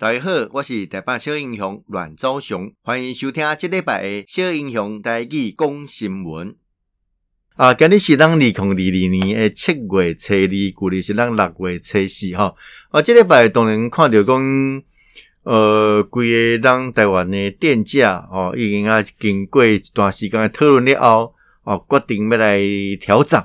大家好，我是台北小英雄阮昭雄，欢迎收听这礼拜的小英雄台语讲新闻。啊，今日是咱二零二二年的七月初二，旧历是咱六月初四哈。啊，这礼拜当然看到讲，呃，规个咱台湾的电价哦，已经啊经过一段时间的讨论了后，哦，决定要来调整。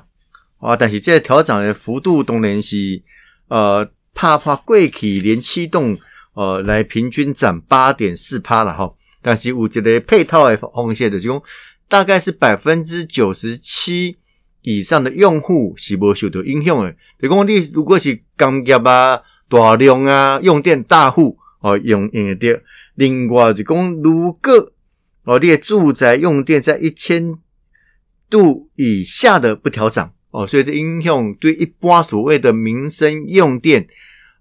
啊，但是这个调整的幅度当然是呃，怕怕过去连启动。呃，来平均涨八点四趴了哈，但是我觉得配套的风险的，就讲大概是百分之九十七以上的用户是无受到影响的。就讲你如果是工业啊、大量啊、用电大户哦，用用的。另外就讲，如果哦，你的住宅用电在一千度以下的不调涨哦，所以这影响对一般所谓的民生用电。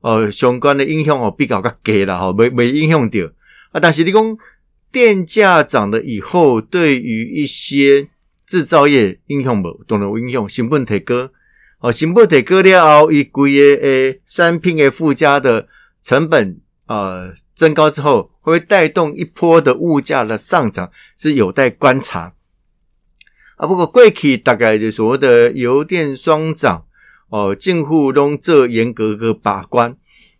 呃，相关的影响哦比较较低啦，吼，没没影响到啊。但是你讲电价涨了以后，对于一些制造业影响无，当然有影响，成本提高，哦，成本提高了后，伊规个诶产品的附加的成本呃增高之后，会带动一波的物价的上涨，是有待观察啊。不过过去大概就所谓的油电双涨。哦，政府拢做严格个把关，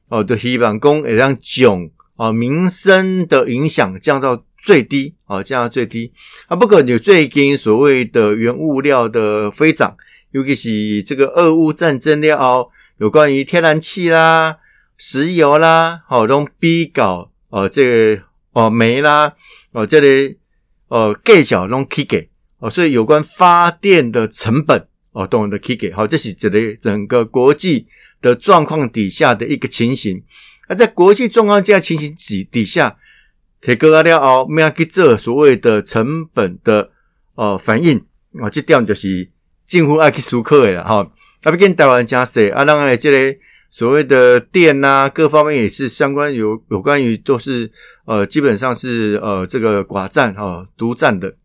哦，对希望讲会让囧哦民生的影响降到最低，哦，降到最低。啊，不过有最近所谓的原物料的飞涨，尤其是这个俄乌战争了后，有关于天然气啦、石油啦，哦，拢比较哦，这个哦煤啦，哦这里哦盖小拢起价，哦，所以有关发电的成本。哦，动的 K 给好，这是指的整个国际的状况底下的一个情形。那在国际状况这样情形底底下，铁哥阿廖奥没有去做所谓的成本的呃反应啊，这点就是近乎爱去思考的了哈。那不跟台湾讲说啊，当然这类所谓的电呐、各方面也是相关有有关于都是呃基本上是呃这个寡占哈独占的，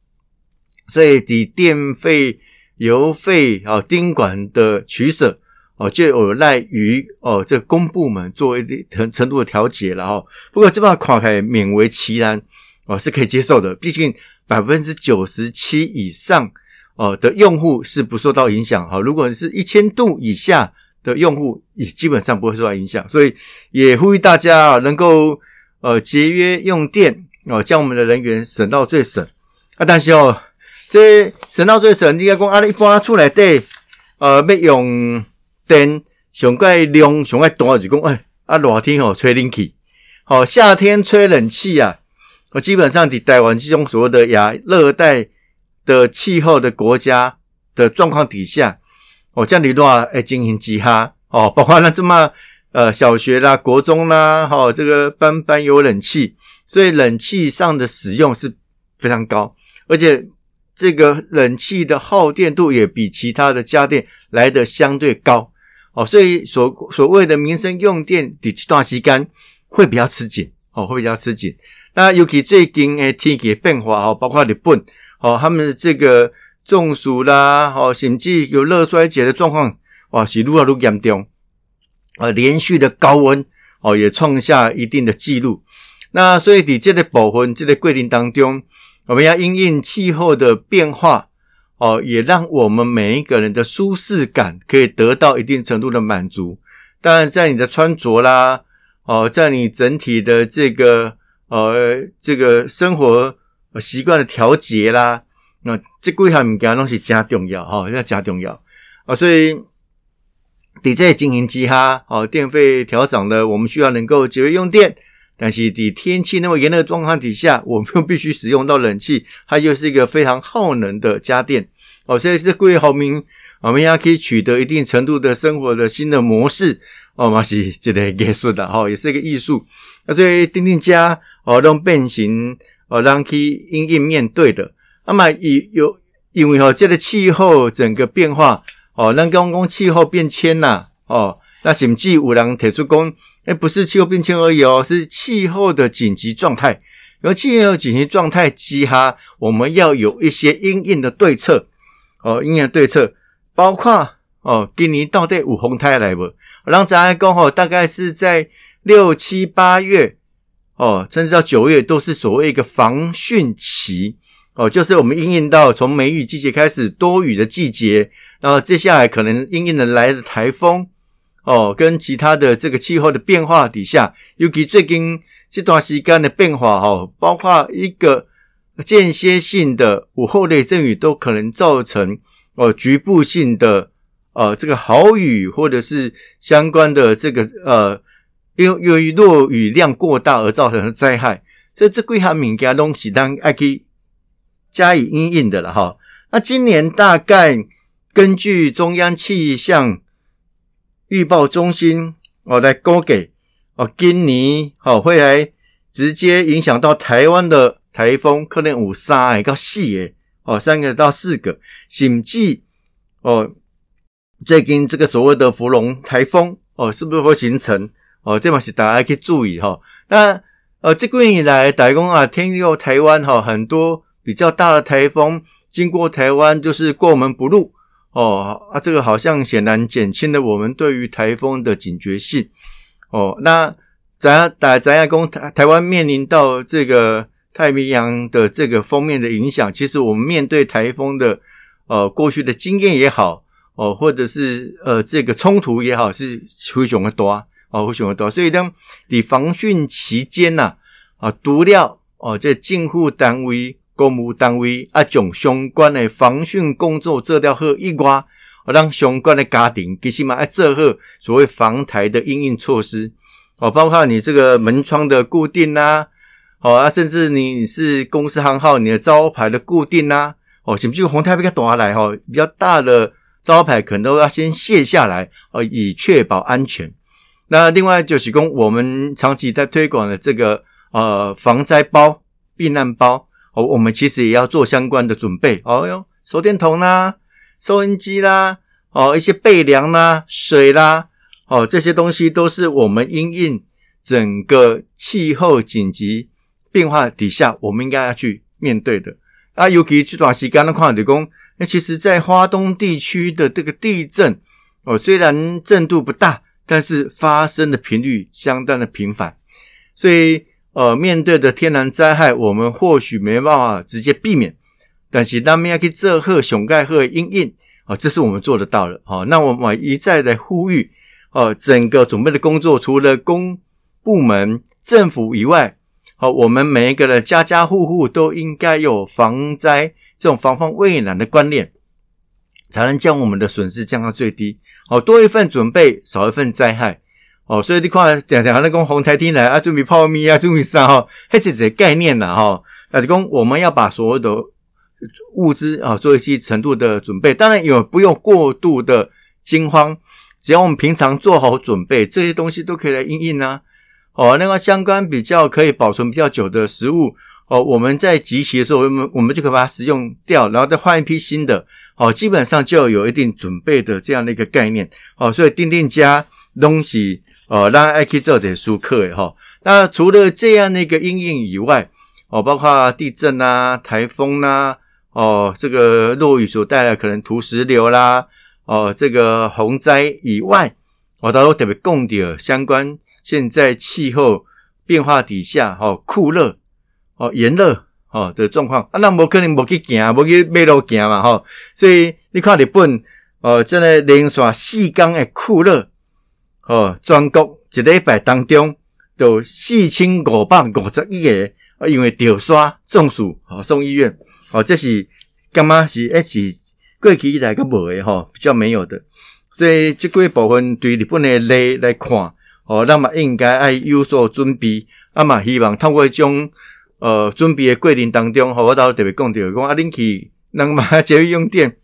所以抵电费。油费啊，丁管的取舍哦，就有赖于哦，这公部门做一定程程度的调节了哈。不过这把看起来勉为其难哦，是可以接受的。毕竟百分之九十七以上哦的用户是不受到影响哈。如果是一千度以下的用户，也基本上不会受到影响。所以也呼吁大家能够呃节约用电哦，将我们的能源省到最省啊。但是哦。这省到最省，你讲啊，一般厝内底呃，要用电上盖量上盖大，就讲哎，啊，热天吼吹冷气，好夏天吹冷气啊。我基本上在台湾这种所谓的亚热带的气候的国家的状况底下，哦，这样的话哎，进行集哈哦，包括那这么呃小学啦、国中啦，哈，这个班班有冷气，所以冷气上的使用是非常高，而且。这个冷气的耗电度也比其他的家电来的相对高哦，所以所所谓的民生用电的这段时间会比较吃紧哦，会比较吃紧。那尤其最近诶天气变化哦，包括日本哦，他们的这个中暑啦哦，甚至有热衰竭的状况哇，是愈来愈严重啊，连续的高温哦，也创下一定的记录。那所以在这个部分这个过程当中。我们要因应气候的变化，哦，也让我们每一个人的舒适感可以得到一定程度的满足。当然，在你的穿着啦，哦，在你整体的这个呃这个生活习惯的调节啦，那这几项物件东西加重要哈，要加重要啊。所以，在这情形之下，哦，电费调涨了，我们需要能够节约用电。但是，在天气那么炎热的状况底下，我们又必须使用到冷气，它又是一个非常耗能的家电哦。所以，这各位好民，我们也可以取得一定程度的生活的新的模式哦，嘛是这个艺术的哈，也是一个艺术。那所以，定定家哦，让变形哦，让可以因应面对的。那么，以有因为哈，这个气候整个变化哦，让刚刚气候变迁呐哦，那甚至有人提出讲。诶，不是气候变迁而已哦，是气候的紧急状态。而气候紧急状态之下，我们要有一些应应的对策哦，因应的对策包括哦，今年到底有风台来不？让咱来讲吼，大概是在六七八月哦，甚至到九月都是所谓一个防汛期哦，就是我们应应到从梅雨季节开始多雨的季节，然后接下来可能应应的来的台风哦，跟其他的这个气候的变化底下，尤其最近这段时间的变化哈、包括一个间歇性的午后雷阵雨都可能造成哦局部性的呃这个豪雨或者是相关的这个呃。由由于落雨量过大而造成的灾害，所以这几项物件东西当还可以加以因应的了哈。那今年大概根据中央气象预报中心哦来估计哦，今年哦会来直接影响到台湾的台风可能有三个到四个哦，三个到四个，甚至哦最近这个所谓的芙蓉台风哦，是不是会形成？哦，这嘛是大家可以注意哈、哦。那呃，这个月以来，台风啊，天佑台湾哈，很多比较大的台风经过台湾，就是过门不入哦啊，这个好像显然减轻了我们对于台风的警觉性哦。那咱打咱要讲台台湾面临到这个太平洋的这个锋面的影响，其实我们面对台风的呃过去的经验也好哦，或者是呃这个冲突也好，是非常的多。哦，非常的多，所以当你防汛期间呐，啊，毒料哦，这进户单位、公务单位啊，将相关的防汛工作做掉好以外，哦，让相关的家庭其实嘛要做好所谓防台的应应措施，哦，包括你这个门窗的固定呐，哦啊，甚至你是公司行号，你的招牌的固定呐，哦，甚至红台比较大来哈，比较大的招牌可能都要先卸下来，哦，以确保安全。那另外就是讲，我们长期在推广的这个呃防灾包、避难包哦，我们其实也要做相关的准备哦哟，手电筒啦、收音机啦、哦一些备粮啦、水啦哦这些东西都是我们因应整个气候紧急变化底下，我们应该要去面对的啊。尤其这段时间的话，就讲，那其实在花东地区的这个地震哦，虽然震度不大。但是发生的频率相当的频繁，所以呃，面对的天然灾害，我们或许没办法直接避免，但是当面要去做好熊盖和因应啊，这是我们做得到的。好，那我们一再的呼吁哦，整个准备的工作，除了公部门、政府以外，好，我们每一个人家家户户都应该有防灾这种防范未然的观念，才能将我们的损失降到最低。哦，多一份准备，少一份灾害。哦，所以你看，常常那讲红台天来啊，准备泡面啊，准备啥哈，还是这概念呐哈。那就讲我们要把所有的物资啊，做一些程度的准备。当然有不用过度的惊慌，只要我们平常做好准备，这些东西都可以来应应啊。哦，那个相关比较可以保存比较久的食物，哦，我们在集齐的时候，我们我们就可以把它使用掉，然后再换一批新的。哦，基本上就有一定准备的这样的一个概念。哦，所以定定家东西，哦，让爱去做点书课的哈。那除了这样的一个阴影以外，哦，包括地震啊、台风啦，哦，这个落雨所带来可能土石流啦，哦，这个洪灾以外，我都特别讲到相关现在气候变化底下，哦，酷热，哦，炎热。哦的状况啊，那无可能无去行，无去马路行嘛，吼。所以你看日本，哦，真个连续四天的酷热，哦，全国一礼拜当中有四千五百五十一个，啊，因为掉刷中暑，哦，送医院，哦，这是干嘛是一直过去以来个无的，吼，比较没有的。所以这个部分对日本的来来看，哦，那么应该要有所准备，啊嘛，希望通过一种。呃，准备的过程当中，吼，我倒特别讲到，讲啊，恁去能买节约用电，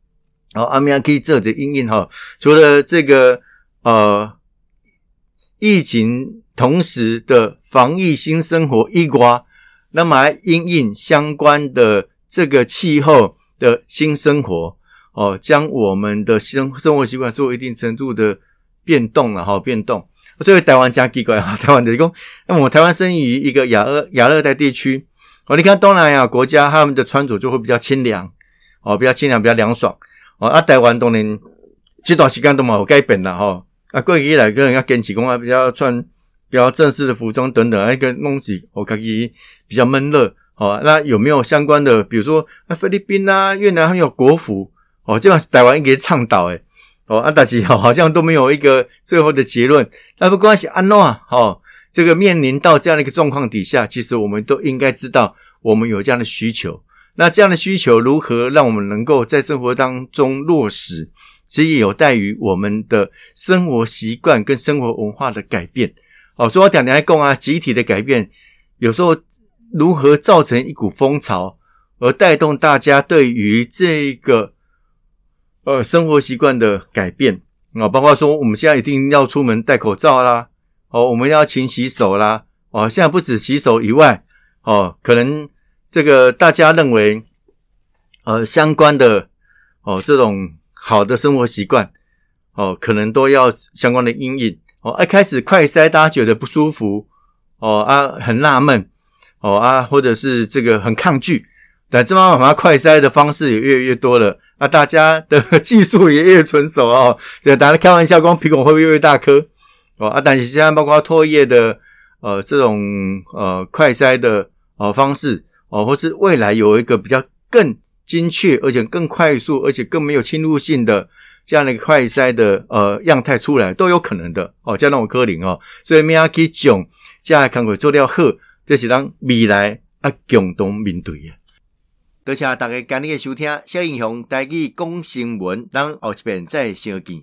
哦，阿明可以做这因应吼。除了这个呃疫情同时的防疫新生活以外，那么还因应相关的这个气候的新生活，哦，将我们的生生活习惯做一定程度的变动了，哈，变动。所以台湾真奇怪啊，台湾就是讲，那么台湾生于一个亚热亚热带地区，哦，你看东南亚国家他们的穿着就会比较清凉，哦，比较清凉，比较凉爽，哦，啊，台湾当然这段时间都冇改变了哈，啊，过去来个人要坚持讲啊，比较穿比较正式的服装等等，一个弄起我感觉比较闷热。哦，那有没有相关的？比如说，菲律宾啊、越南，还有国服哦，这样台湾应该倡导诶哦，啊，大家好好像都没有一个最后的结论。那不关系，安诺啊，哦，这个面临到这样的一个状况底下，其实我们都应该知道，我们有这样的需求。那这样的需求如何让我们能够在生活当中落实？其实也有待于我们的生活习惯跟生活文化的改变。哦，所以我讲来讲啊，集体的改变有时候。如何造成一股风潮，而带动大家对于这个呃生活习惯的改变啊？包括说我们现在一定要出门戴口罩啦，哦，我们要勤洗手啦，哦，现在不止洗手以外，哦，可能这个大家认为呃相关的哦这种好的生活习惯哦，可能都要相关的阴影哦。一开始快筛大家觉得不舒服哦啊，很纳闷。哦啊，或者是这个很抗拒，但这帮把快筛的方式也越来越多了，那大家的技术也越纯熟哦。这大家开玩笑，光苹果会不会越大颗？哦啊，但是现在包括唾液的呃这种呃快筛的呃方式哦，或是未来有一个比较更精确而且更快速而且更没有侵入性的这样的一个快筛的呃样态出来都有可能的哦，加上我科林哦，所以明仔去讲，这样看会做掉好。这是咱未来啊共同面对的。多谢大家今日的收听，小英雄带去讲新闻，咱后一遍再相见。